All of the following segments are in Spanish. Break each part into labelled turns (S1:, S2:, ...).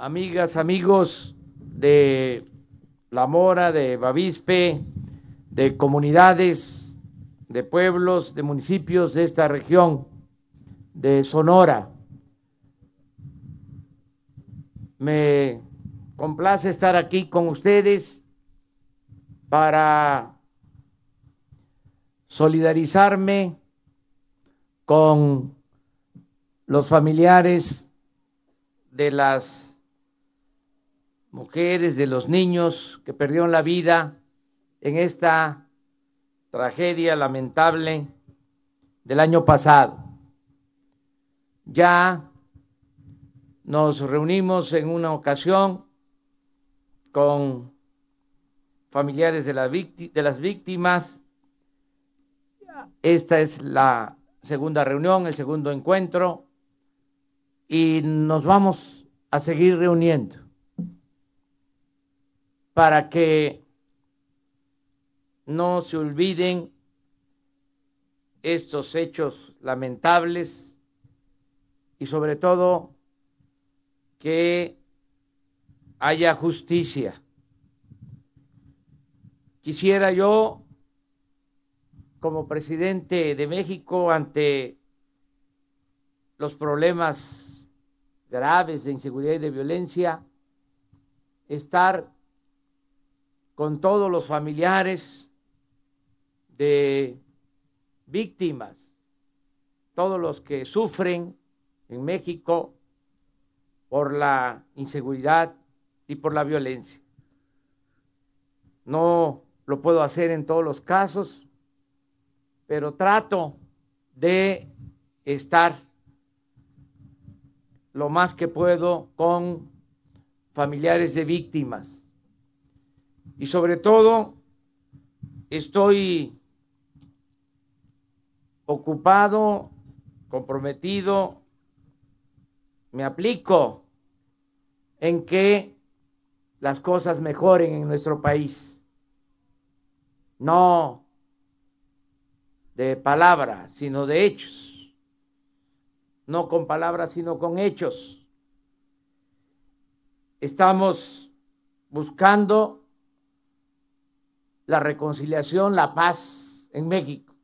S1: amigas, amigos de La Mora, de Bavispe, de comunidades, de pueblos, de municipios de esta región, de Sonora. Me complace estar aquí con ustedes para solidarizarme con los familiares de las mujeres, de los niños que perdieron la vida en esta tragedia lamentable del año pasado. Ya nos reunimos en una ocasión con familiares de, las víctimas. Esta es la segunda reunión, el segundo encuentro, y nos vamos a seguir reuniendo para que no se olviden estos hechos lamentables y sobre todo que haya justicia. Quisiera yo, como presidente de México, ante los problemas graves de inseguridad y de violencia, estar con todos los familiares de víctimas, todos los que sufren en México por la inseguridad y por la violencia. No lo puedo hacer en todos los casos, pero trato de estar lo más que puedo con familiares de víctimas. Y sobre todo, estoy ocupado, comprometido, me aplico en que las cosas mejoren en nuestro país. No de palabras, sino de hechos. No con palabras, sino con hechos. Estamos buscando la reconciliación, la paz en México,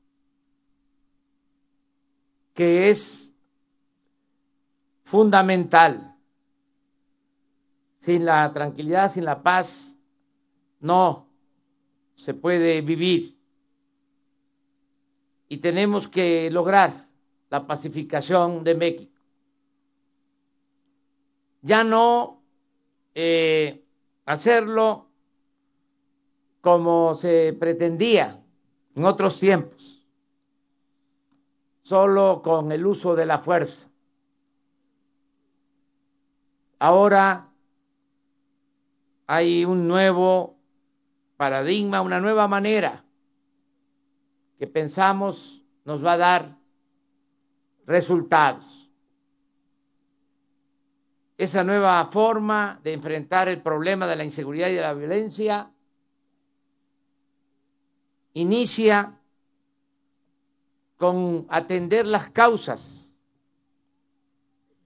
S1: que es fundamental sin la tranquilidad, sin la paz, no se puede vivir. Y tenemos que lograr la pacificación de México. Ya no eh, hacerlo como se pretendía en otros tiempos, solo con el uso de la fuerza. Ahora hay un nuevo paradigma, una nueva manera que pensamos nos va a dar resultados. Esa nueva forma de enfrentar el problema de la inseguridad y de la violencia inicia con atender las causas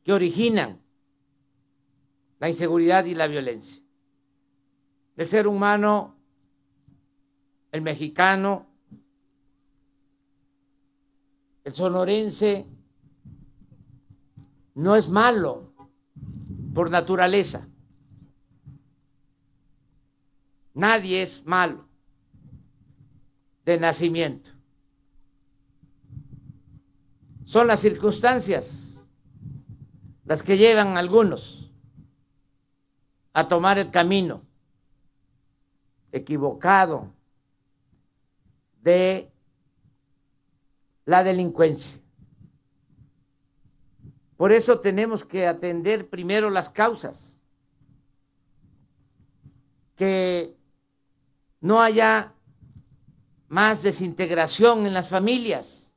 S1: que originan la inseguridad y la violencia el ser humano, el mexicano, el sonorense, no es malo por naturaleza. Nadie es malo de nacimiento. Son las circunstancias las que llevan a algunos a tomar el camino equivocado de la delincuencia. Por eso tenemos que atender primero las causas, que no haya más desintegración en las familias,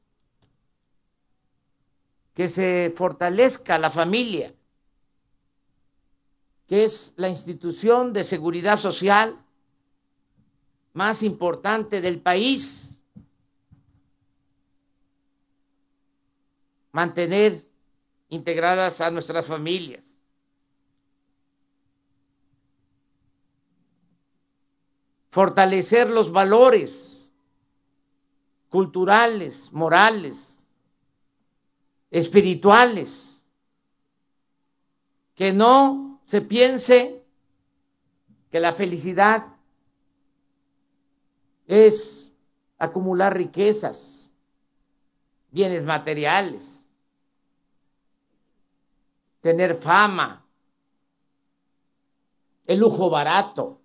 S1: que se fortalezca la familia, que es la institución de seguridad social más importante del país. Mantener integradas a nuestras familias. Fortalecer los valores culturales, morales, espirituales, que no se piense que la felicidad es acumular riquezas, bienes materiales, tener fama, el lujo barato,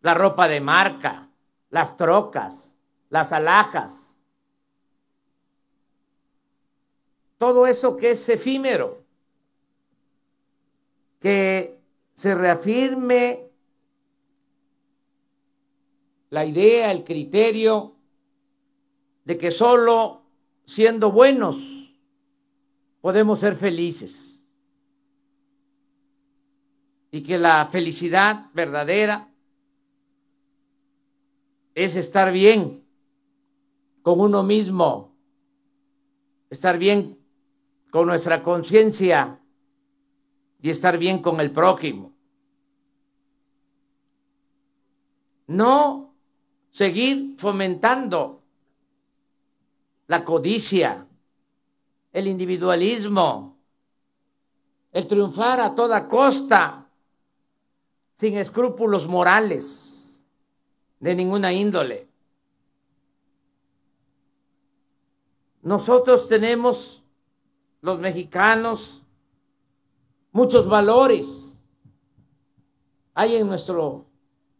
S1: la ropa de marca, las trocas, las alhajas, todo eso que es efímero, que se reafirme la idea, el criterio de que solo siendo buenos podemos ser felices. Y que la felicidad verdadera es estar bien con uno mismo, estar bien con nuestra conciencia y estar bien con el prójimo. No seguir fomentando la codicia, el individualismo, el triunfar a toda costa, sin escrúpulos morales de ninguna índole. Nosotros tenemos, los mexicanos, muchos valores. Hay en nuestro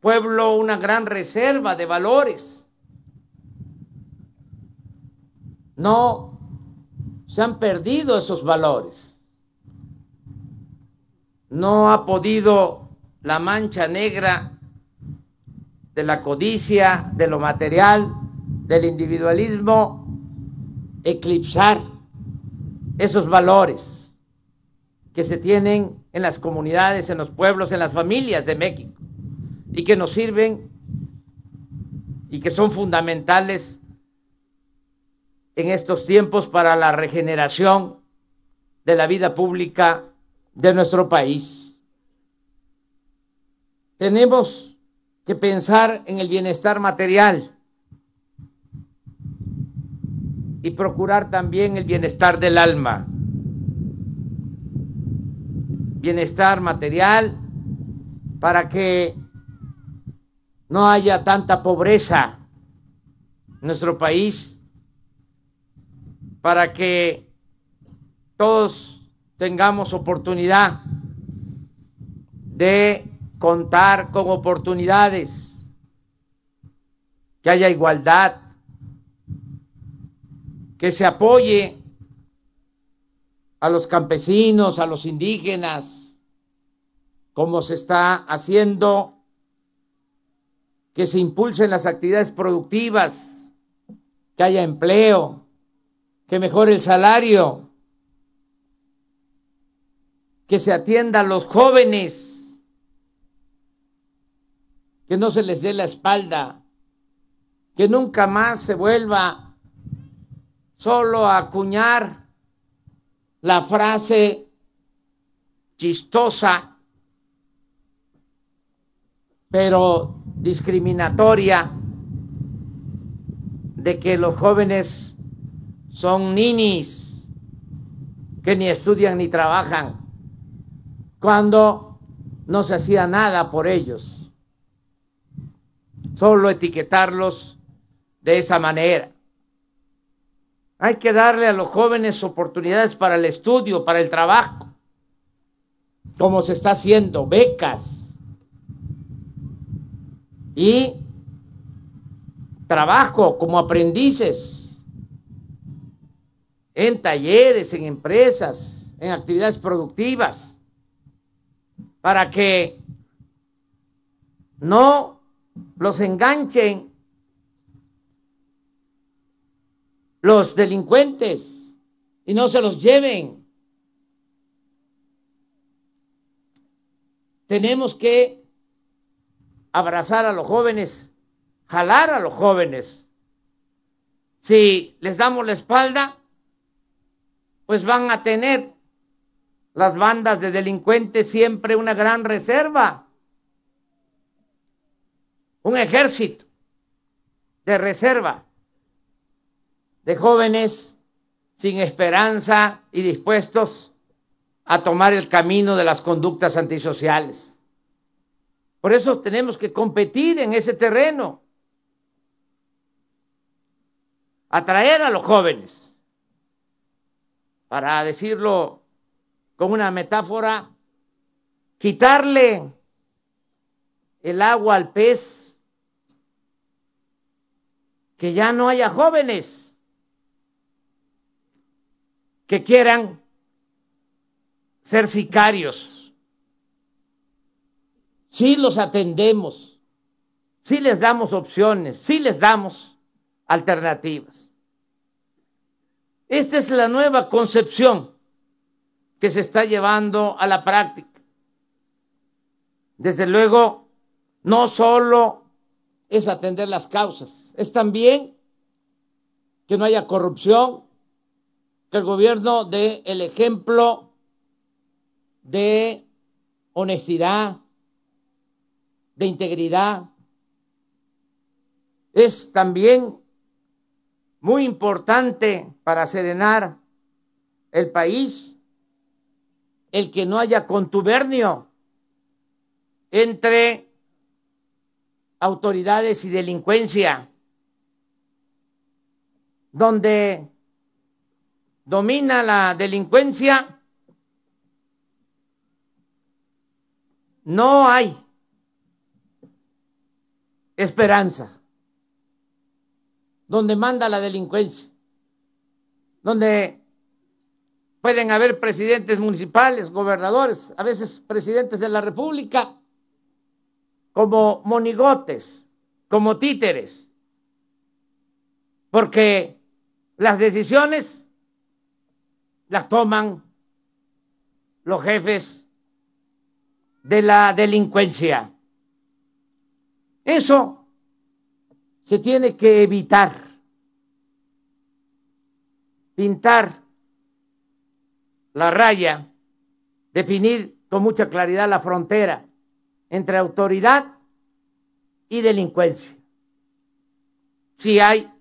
S1: pueblo una gran reserva de valores. No se han perdido esos valores. No ha podido la mancha negra de la codicia, de lo material, del individualismo, eclipsar esos valores que se tienen en las comunidades, en los pueblos, en las familias de México y que nos sirven y que son fundamentales en estos tiempos para la regeneración de la vida pública de nuestro país. Tenemos que pensar en el bienestar material y procurar también el bienestar del alma. Bienestar material para que no haya tanta pobreza en nuestro país, para que todos tengamos oportunidad de contar con oportunidades, que haya igualdad, que se apoye a los campesinos, a los indígenas, como se está haciendo que se impulsen las actividades productivas, que haya empleo, que mejore el salario, que se atienda a los jóvenes, que no se les dé la espalda, que nunca más se vuelva solo acuñar la frase chistosa, pero discriminatoria de que los jóvenes son ninis, que ni estudian ni trabajan, cuando no se hacía nada por ellos. Solo etiquetarlos de esa manera. Hay que darle a los jóvenes oportunidades para el estudio, para el trabajo, como se está haciendo, becas. Y trabajo como aprendices. En talleres, en empresas, en actividades productivas, para que no los enganchen los delincuentes y no se los lleven. Tenemos que abrazar a los jóvenes, jalar a los jóvenes. Si les damos la espalda, pues van a tener las bandas de delincuentes siempre una gran reserva. un ejército de reserva de jóvenes sin esperanza y dispuestos a tomar el camino de las conductas antisociales. Por eso tenemos que competir en ese terreno, atraer a los jóvenes, para decirlo con una metáfora, quitarle el agua al pez, que ya no haya jóvenes que quieran ser sicarios. Sí los atendemos, sí les damos opciones, sí les damos alternativas. Esta es la nueva concepción que se está llevando a la práctica. Desde luego, no solo es atender las causas, es también que no haya corrupción, el gobierno dé el ejemplo de honestidad, de integridad. Es también muy importante para serenar el país el que no haya contubernio entre autoridades y delincuencia, donde domina la delincuencia, no hay esperanza. Donde manda la delincuencia, donde pueden haber presidentes municipales, gobernadores, a veces presidentes de la República, como monigotes, como títeres, porque las decisiones las toman los jefes de la delincuencia. Eso se tiene que evitar. Pintar la raya, definir con mucha claridad la frontera entre autoridad y delincuencia. Si hay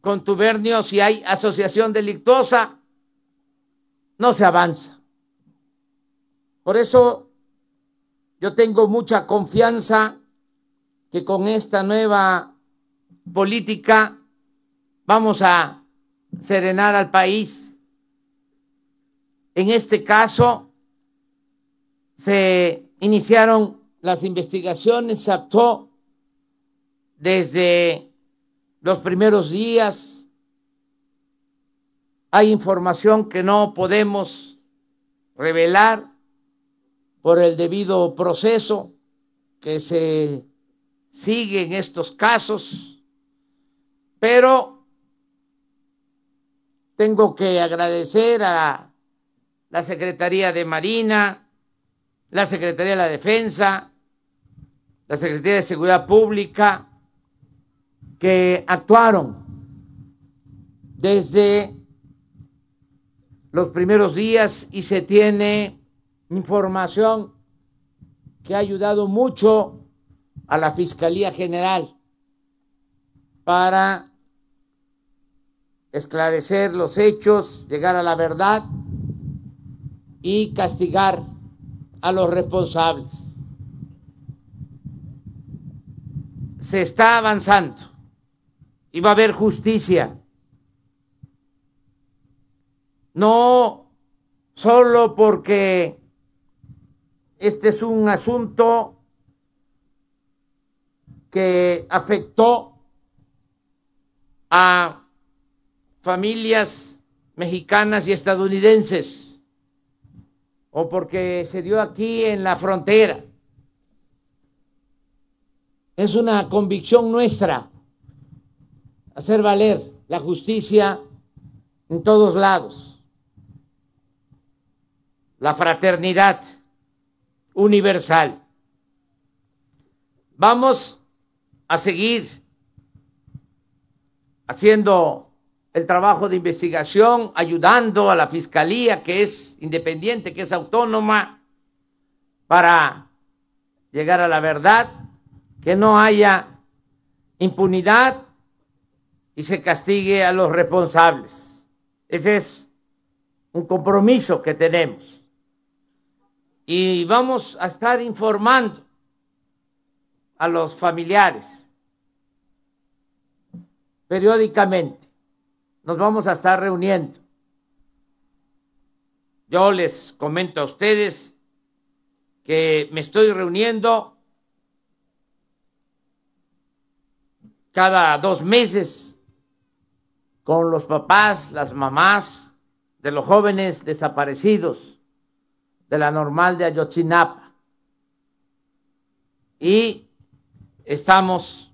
S1: contubernio, si hay asociación delictuosa, no se avanza. Por eso yo tengo mucha confianza que con esta nueva política vamos a serenar al país. En este caso se iniciaron las investigaciones, se actuó desde los primeros días hay información que no podemos revelar por el debido proceso que se sigue en estos casos, pero tengo que agradecer a la Secretaría de Marina, la Secretaría de la Defensa, la Secretaría de Seguridad Pública, que actuaron desde los primeros días y se tiene información que ha ayudado mucho a la Fiscalía General para esclarecer los hechos, llegar a la verdad y castigar a los responsables. Se está avanzando y va a haber justicia no solo porque este es un asunto que afectó a familias mexicanas y estadounidenses, o porque se dio aquí en la frontera. Es una convicción nuestra hacer valer la justicia en todos lados la fraternidad universal. Vamos a seguir haciendo el trabajo de investigación, ayudando a la Fiscalía, que es independiente, que es autónoma, para llegar a la verdad que no haya impunidad y se castigue a los responsables. Ese es un compromiso que tenemos. Y vamos a estar informando a los familiares periódicamente. Nos vamos a estar reuniendo. Yo les comento a ustedes que me estoy reuniendo cada dos meses con los papás, las mamás de los jóvenes desaparecidos de la normal de Ayotzinapa. Y estamos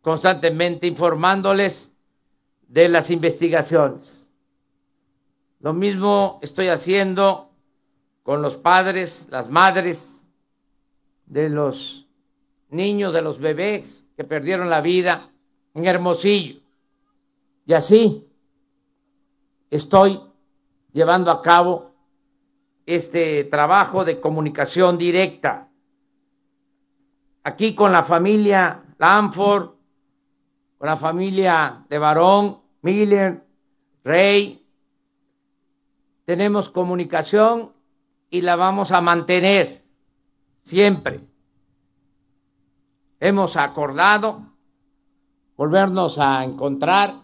S1: constantemente informándoles de las investigaciones. Lo mismo estoy haciendo con los padres, las madres de los niños, de los bebés que perdieron la vida en Hermosillo. Y así estoy llevando a cabo este trabajo de comunicación directa. Aquí con la familia Lanford, con la familia de Barón, Miller, Rey, tenemos comunicación y la vamos a mantener siempre. Hemos acordado volvernos a encontrar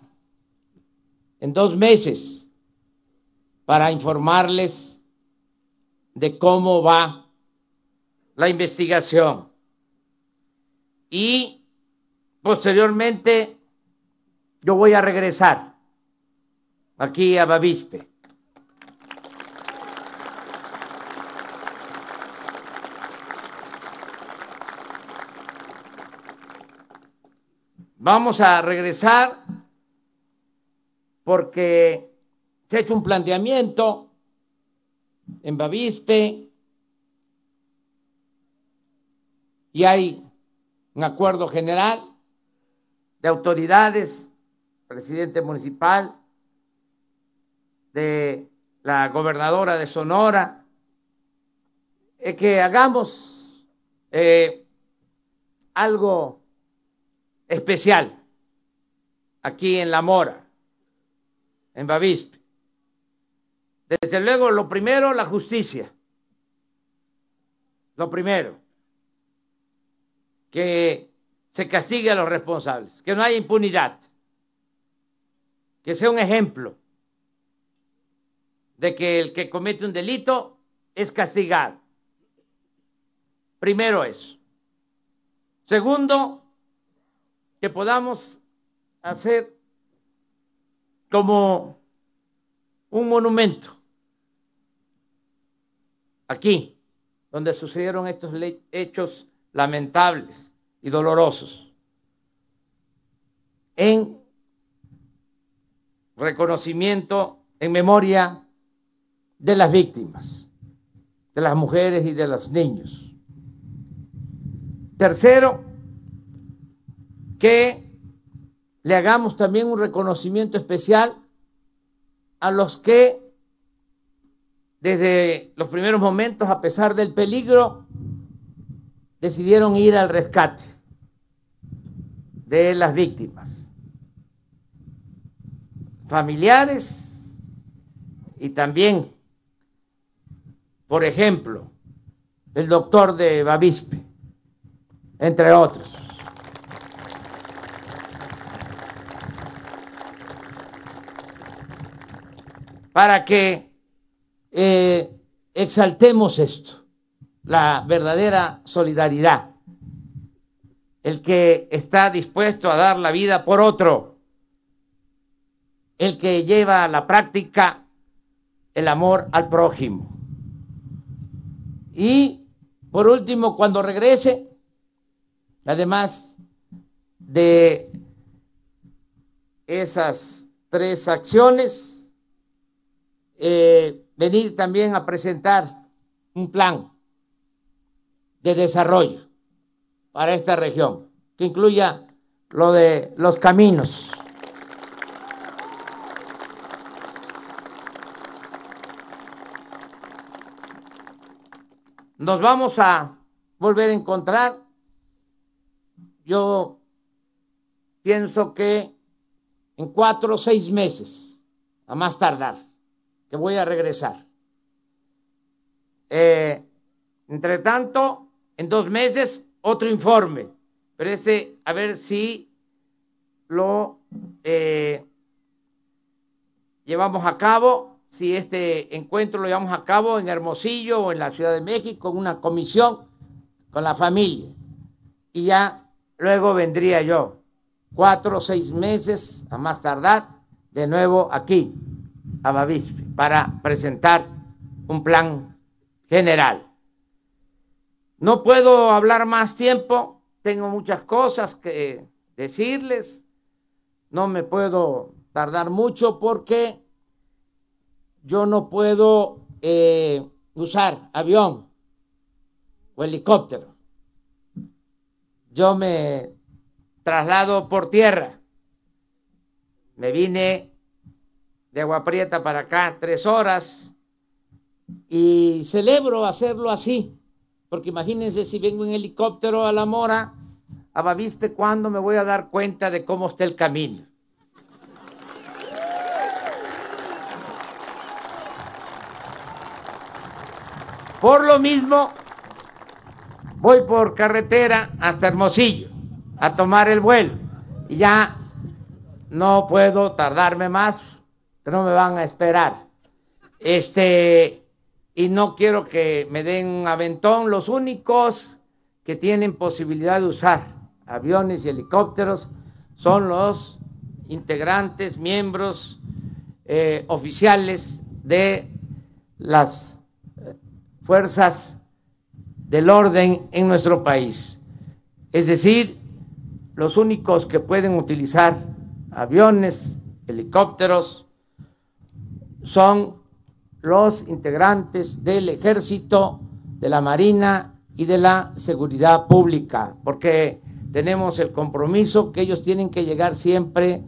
S1: en dos meses para informarles de cómo va la investigación. Y posteriormente yo voy a regresar aquí a Bavispe. Vamos a regresar porque se ha hecho un planteamiento en Bavispe y hay un acuerdo general de autoridades, presidente municipal, de la gobernadora de Sonora, eh, que hagamos eh, algo especial aquí en La Mora en Bavispe. Desde luego, lo primero, la justicia. Lo primero, que se castigue a los responsables, que no haya impunidad, que sea un ejemplo de que el que comete un delito es castigado. Primero eso. Segundo, que podamos hacer como un monumento. Aquí, donde sucedieron estos hechos lamentables y dolorosos. En reconocimiento, en memoria de las víctimas, de las mujeres y de los niños. Tercero, que le hagamos también un reconocimiento especial a los que desde los primeros momentos, a pesar del peligro, decidieron ir al rescate de las víctimas, familiares y también, por ejemplo, el doctor de Bavispe, entre otros. para que eh, exaltemos esto, la verdadera solidaridad, el que está dispuesto a dar la vida por otro, el que lleva a la práctica el amor al prójimo. Y por último, cuando regrese, además de esas tres acciones, eh, venir también a presentar un plan de desarrollo para esta región, que incluya lo de los caminos. Nos vamos a volver a encontrar yo pienso que en cuatro o seis meses, a más tardar, que voy a regresar. Eh, entre tanto, en dos meses, otro informe, pero este, a ver si lo eh, llevamos a cabo, si este encuentro lo llevamos a cabo en Hermosillo o en la Ciudad de México, en una comisión con la familia. Y ya luego vendría yo, cuatro o seis meses a más tardar, de nuevo aquí, a para presentar un plan general. No puedo hablar más tiempo, tengo muchas cosas que decirles, no me puedo tardar mucho porque yo no puedo eh, usar avión o helicóptero. Yo me traslado por tierra. Me vine de Agua Prieta para acá tres horas. Y celebro hacerlo así, porque imagínense si vengo en helicóptero a La Mora, a Bavispe, ¿cuándo me voy a dar cuenta de cómo está el camino? Por lo mismo, voy por carretera hasta Hermosillo a tomar el vuelo. Y ya no puedo tardarme más, no me van a esperar. Este, y no quiero que me den aventón. Los únicos que tienen posibilidad de usar aviones y helicópteros son los integrantes, miembros eh, oficiales de las eh, fuerzas del orden en nuestro país. Es decir, los únicos que pueden utilizar aviones, helicópteros, son los integrantes del ejército, de la marina y de la seguridad pública, porque tenemos el compromiso que ellos tienen que llegar siempre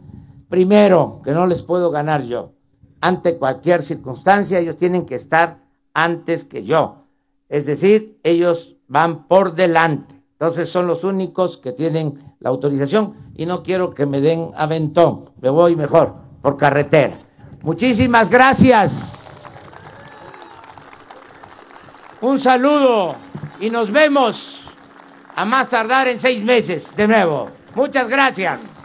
S1: primero, que no les puedo ganar yo. Ante cualquier circunstancia, ellos tienen que estar antes que yo. Es decir, ellos van por delante. Entonces son los únicos que tienen la autorización y no quiero que me den aventón. Me voy mejor por carretera. Muchísimas gracias. Un saludo y nos vemos a más tardar en seis meses de nuevo. Muchas gracias.